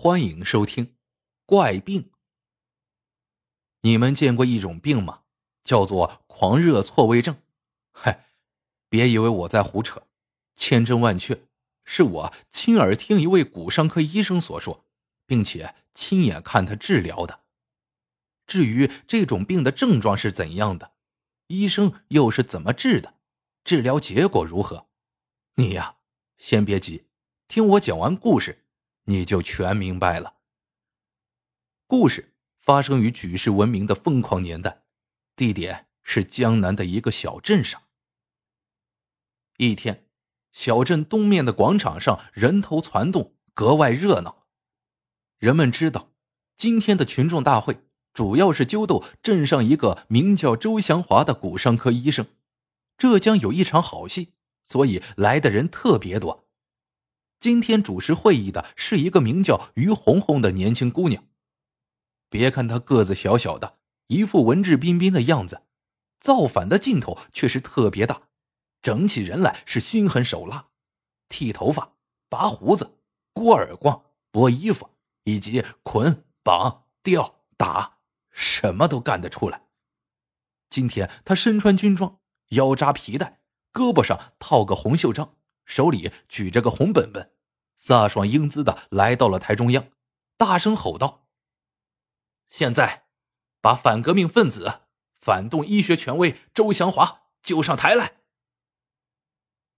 欢迎收听《怪病》。你们见过一种病吗？叫做狂热错位症。嗨，别以为我在胡扯，千真万确，是我亲耳听一位骨伤科医生所说，并且亲眼看他治疗的。至于这种病的症状是怎样的，医生又是怎么治的，治疗结果如何，你呀，先别急，听我讲完故事。你就全明白了。故事发生于举世闻名的疯狂年代，地点是江南的一个小镇上。一天，小镇东面的广场上人头攒动，格外热闹。人们知道，今天的群众大会主要是揪斗镇上一个名叫周祥华的骨伤科医生，这将有一场好戏，所以来的人特别多。今天主持会议的是一个名叫于红红的年轻姑娘。别看她个子小小的，一副文质彬彬的样子，造反的劲头却是特别大。整起人来是心狠手辣，剃头发、拔胡子、掴耳光、剥衣服，以及捆绑、吊打，什么都干得出来。今天她身穿军装，腰扎皮带，胳膊上套个红袖章。手里举着个红本本，飒爽英姿的来到了台中央，大声吼道：“现在，把反革命分子、反动医学权威周祥华救上台来！”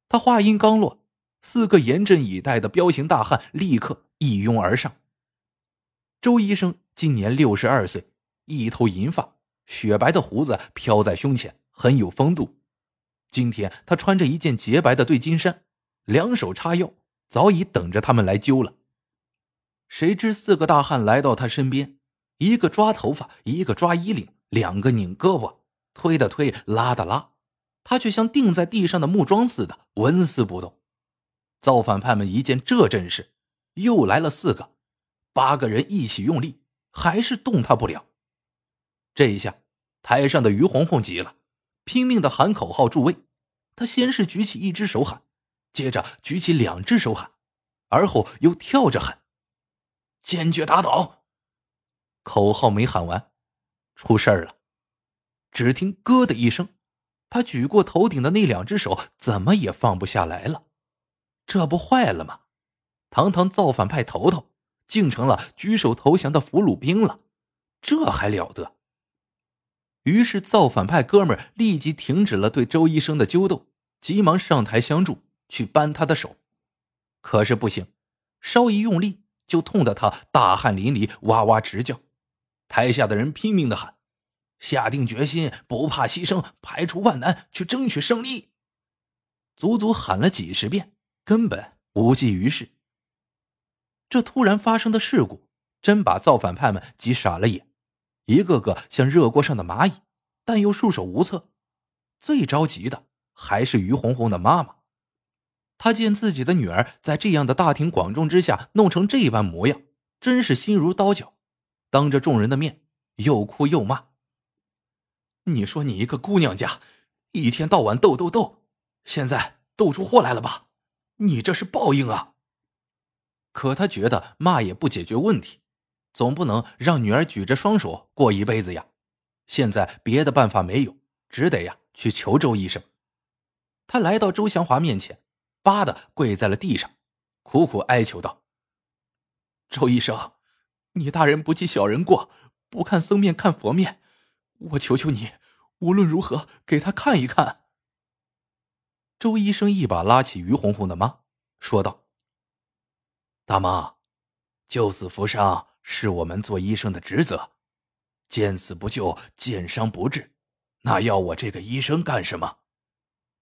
他话音刚落，四个严阵以待的彪形大汉立刻一拥而上。周医生今年六十二岁，一头银发，雪白的胡子飘在胸前，很有风度。今天他穿着一件洁白的对襟衫。两手叉腰，早已等着他们来揪了。谁知四个大汉来到他身边，一个抓头发，一个抓衣领，两个拧胳膊，推的推，拉的拉，他却像钉在地上的木桩似的，纹丝不动。造反派们一见这阵势，又来了四个，八个人一起用力，还是动他不了。这一下，台上的于红红急了，拼命的喊口号助威。他先是举起一只手喊。接着举起两只手喊，而后又跳着喊：“坚决打倒！”口号没喊完，出事儿了。只听“咯”的一声，他举过头顶的那两只手怎么也放不下来了。这不坏了吗？堂堂造反派头头，竟成了举手投降的俘虏兵了，这还了得！于是造反派哥们立即停止了对周医生的揪斗，急忙上台相助。去扳他的手，可是不行，稍一用力就痛得他大汗淋漓，哇哇直叫。台下的人拼命的喊，下定决心，不怕牺牲，排除万难去争取胜利。足足喊了几十遍，根本无济于事。这突然发生的事故，真把造反派们急傻了眼，一个个像热锅上的蚂蚁，但又束手无策。最着急的还是于红红的妈妈。他见自己的女儿在这样的大庭广众之下弄成这般模样，真是心如刀绞，当着众人的面又哭又骂。你说你一个姑娘家，一天到晚斗斗斗，现在斗出祸来了吧？你这是报应啊！可他觉得骂也不解决问题，总不能让女儿举着双手过一辈子呀。现在别的办法没有，只得呀去求周医生。他来到周祥华面前。吧的跪在了地上，苦苦哀求道：“周医生，你大人不计小人过，不看僧面看佛面，我求求你，无论如何给他看一看。”周医生一把拉起于红红的妈，说道：“大妈，救死扶伤是我们做医生的职责，见死不救，见伤不治，那要我这个医生干什么？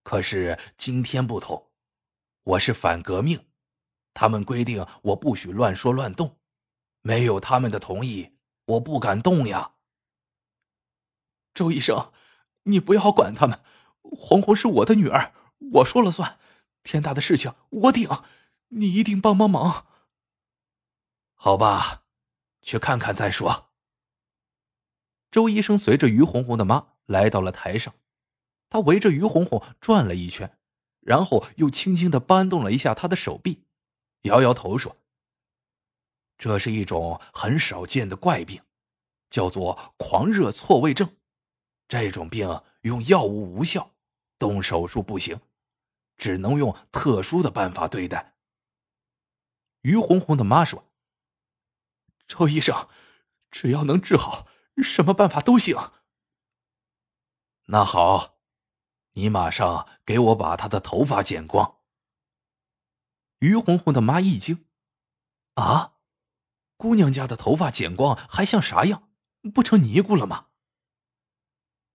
可是今天不同。”我是反革命，他们规定我不许乱说乱动，没有他们的同意，我不敢动呀。周医生，你不要管他们，红红是我的女儿，我说了算，天大的事情我顶，你一定帮帮忙。好吧，去看看再说。周医生随着于红红的妈来到了台上，他围着于红红转了一圈。然后又轻轻的扳动了一下他的手臂，摇摇头说：“这是一种很少见的怪病，叫做狂热错位症。这种病用药物无效，动手术不行，只能用特殊的办法对待。于红红的妈说：“周医生，只要能治好，什么办法都行。”那好，你马上给我把她的头发剪光。于红红的妈一惊：“啊，姑娘家的头发剪光还像啥样？不成尼姑了吗？”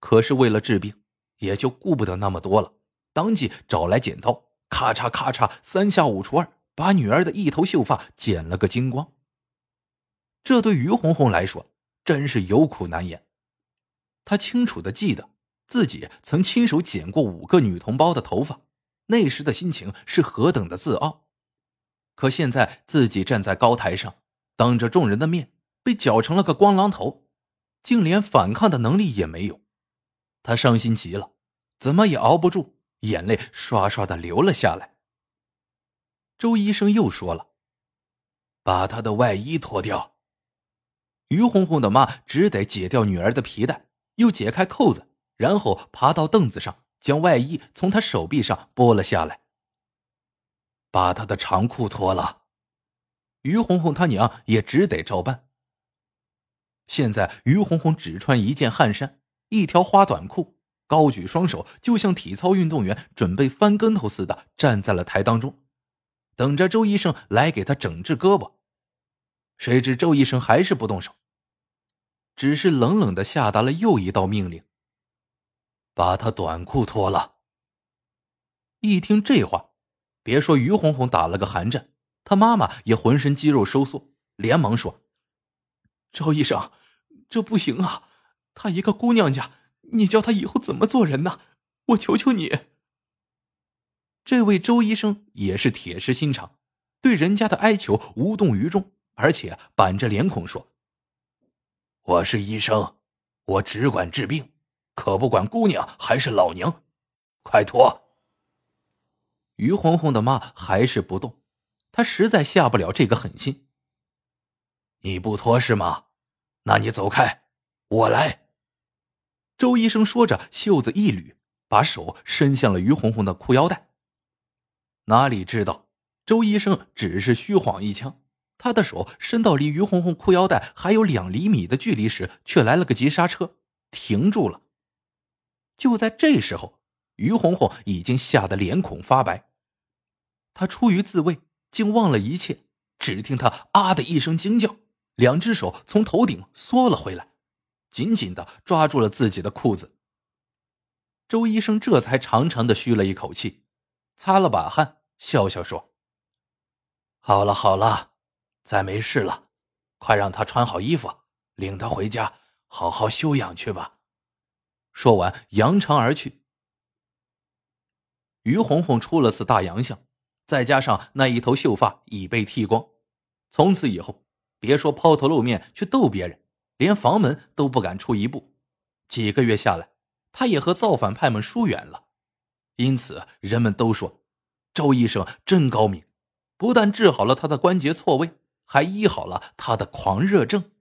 可是为了治病，也就顾不得那么多了，当即找来剪刀，咔嚓咔嚓，三下五除二，把女儿的一头秀发剪了个精光。这对于红红来说真是有苦难言。她清楚的记得自己曾亲手剪过五个女同胞的头发，那时的心情是何等的自傲。可现在自己站在高台上，当着众人的面被绞成了个光狼头，竟连反抗的能力也没有。他伤心极了，怎么也熬不住，眼泪刷刷的流了下来。周医生又说了：“把他的外衣脱掉。”于红红的妈只得解掉女儿的皮带，又解开扣子，然后爬到凳子上，将外衣从他手臂上剥了下来。把他的长裤脱了，于红红他娘也只得照办。现在于红红只穿一件汗衫。一条花短裤，高举双手，就像体操运动员准备翻跟头似的，站在了台当中，等着周医生来给他整治胳膊。谁知周医生还是不动手，只是冷冷的下达了又一道命令：“把他短裤脱了。”一听这话，别说于红红打了个寒战，他妈妈也浑身肌肉收缩，连忙说：“周医生，这不行啊！”她一个姑娘家，你叫她以后怎么做人呢？我求求你。这位周医生也是铁石心肠，对人家的哀求无动于衷，而且板着脸孔说：“我是医生，我只管治病，可不管姑娘还是老娘。快脱！”于红红的妈还是不动，她实在下不了这个狠心。你不脱是吗？那你走开，我来。周医生说着，袖子一捋，把手伸向了于红红的裤腰带。哪里知道，周医生只是虚晃一枪，他的手伸到离于红红裤腰带还有两厘米的距离时，却来了个急刹车，停住了。就在这时候，于红红已经吓得脸孔发白，她出于自卫，竟忘了一切。只听她啊的一声惊叫，两只手从头顶缩了回来。紧紧的抓住了自己的裤子。周医生这才长长的吁了一口气，擦了把汗，笑笑说：“好了好了，再没事了，快让他穿好衣服，领他回家好好休养去吧。”说完，扬长而去。于红红出了次大洋相，再加上那一头秀发已被剃光，从此以后，别说抛头露面去逗别人。连房门都不敢出一步，几个月下来，他也和造反派们疏远了。因此，人们都说周医生真高明，不但治好了他的关节错位，还医好了他的狂热症。